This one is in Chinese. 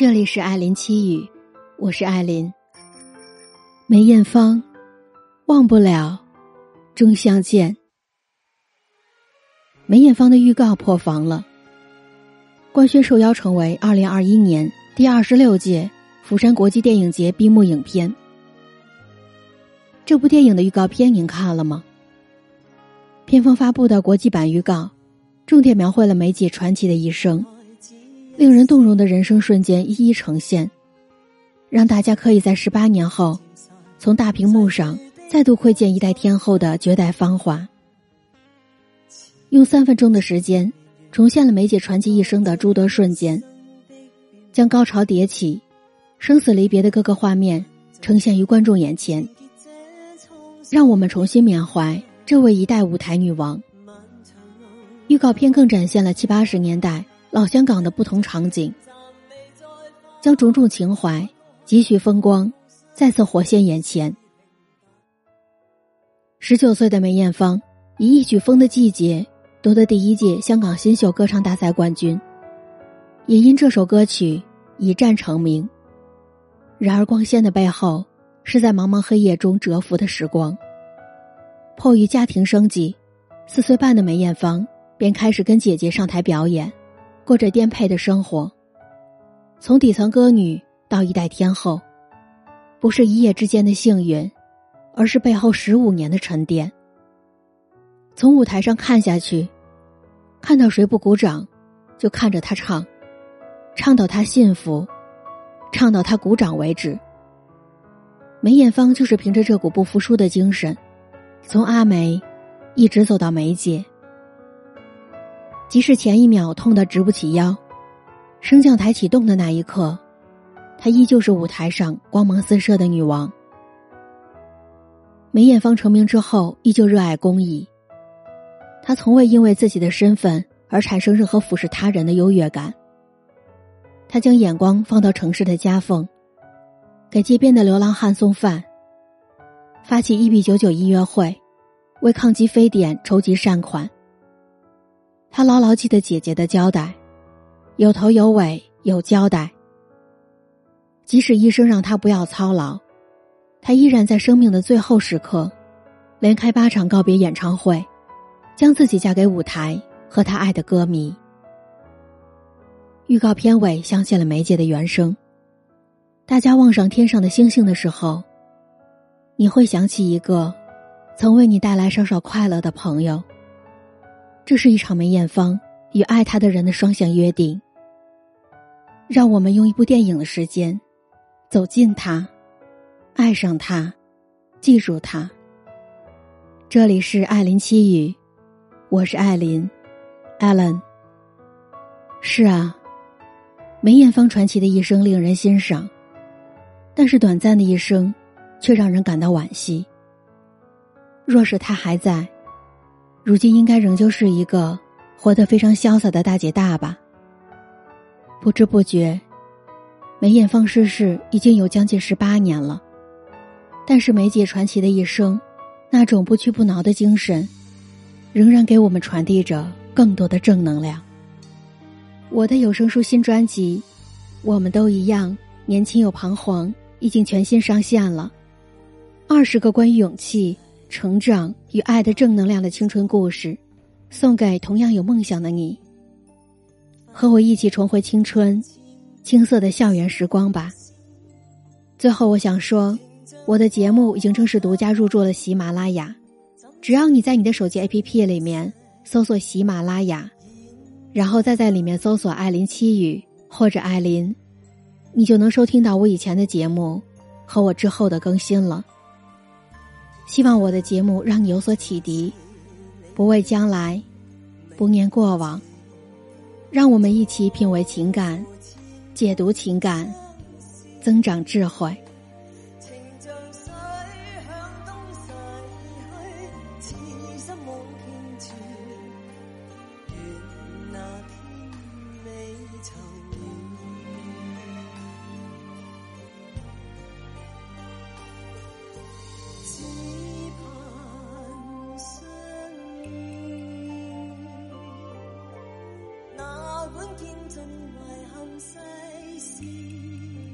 这里是艾琳七语，我是艾琳。梅艳芳，忘不了，终相见。梅艳芳的预告破防了，官宣受邀成为二零二一年第二十六届釜山国际电影节闭幕影片。这部电影的预告片您看了吗？片方发布的国际版预告，重点描绘了梅姐传奇的一生。令人动容的人生瞬间一一呈现，让大家可以在十八年后，从大屏幕上再度窥见一代天后的绝代芳华。用三分钟的时间，重现了梅姐传奇一生的诸多瞬间，将高潮迭起、生死离别的各个画面呈现于观众眼前，让我们重新缅怀这位一代舞台女王。预告片更展现了七八十年代。老香港的不同场景，将种种情怀、几许风光再次活现眼前。十九岁的梅艳芳以一曲《风的季节》夺得第一届香港新秀歌唱大赛冠军，也因这首歌曲一战成名。然而，光鲜的背后是在茫茫黑夜中蛰伏的时光。迫于家庭生计，四岁半的梅艳芳便开始跟姐姐上台表演。过着颠沛的生活，从底层歌女到一代天后，不是一夜之间的幸运，而是背后十五年的沉淀。从舞台上看下去，看到谁不鼓掌，就看着他唱，唱到他幸福，唱到他鼓掌为止。梅艳芳就是凭着这股不服输的精神，从阿梅，一直走到梅姐。即使前一秒痛得直不起腰，升降台启动的那一刻，她依旧是舞台上光芒四射的女王。梅艳芳成名之后，依旧热爱公益。她从未因为自己的身份而产生任何俯视他人的优越感。她将眼光放到城市的夹缝，给街边的流浪汉送饭，发起一比九九音乐会，为抗击非典筹集善款。他牢牢记得姐姐的交代，有头有尾有交代。即使医生让他不要操劳，他依然在生命的最后时刻，连开八场告别演唱会，将自己嫁给舞台和他爱的歌迷。预告片尾响起了梅姐的原声。大家望上天上的星星的时候，你会想起一个，曾为你带来少少快乐的朋友。这是一场梅艳芳与爱她的人的双向约定。让我们用一部电影的时间，走进他，爱上他，记住他。这里是艾琳七语，我是艾琳，Allen。是啊，梅艳芳传奇的一生令人欣赏，但是短暂的一生，却让人感到惋惜。若是她还在。如今应该仍旧是一个活得非常潇洒的大姐大吧。不知不觉，梅艳芳逝世已经有将近十八年了，但是梅姐传奇的一生，那种不屈不挠的精神，仍然给我们传递着更多的正能量。我的有声书新专辑《我们都一样，年轻又彷徨》已经全新上线了，二十个关于勇气。成长与爱的正能量的青春故事，送给同样有梦想的你。和我一起重回青春，青涩的校园时光吧。最后，我想说，我的节目已经正式独家入驻了喜马拉雅。只要你在你的手机 APP 里面搜索喜马拉雅，然后再在里面搜索“艾琳七语”或者“艾琳”，你就能收听到我以前的节目和我之后的更新了。希望我的节目让你有所启迪，不畏将来，不念过往，让我们一起品味情感，解读情感，增长智慧。见尽怀憾世事。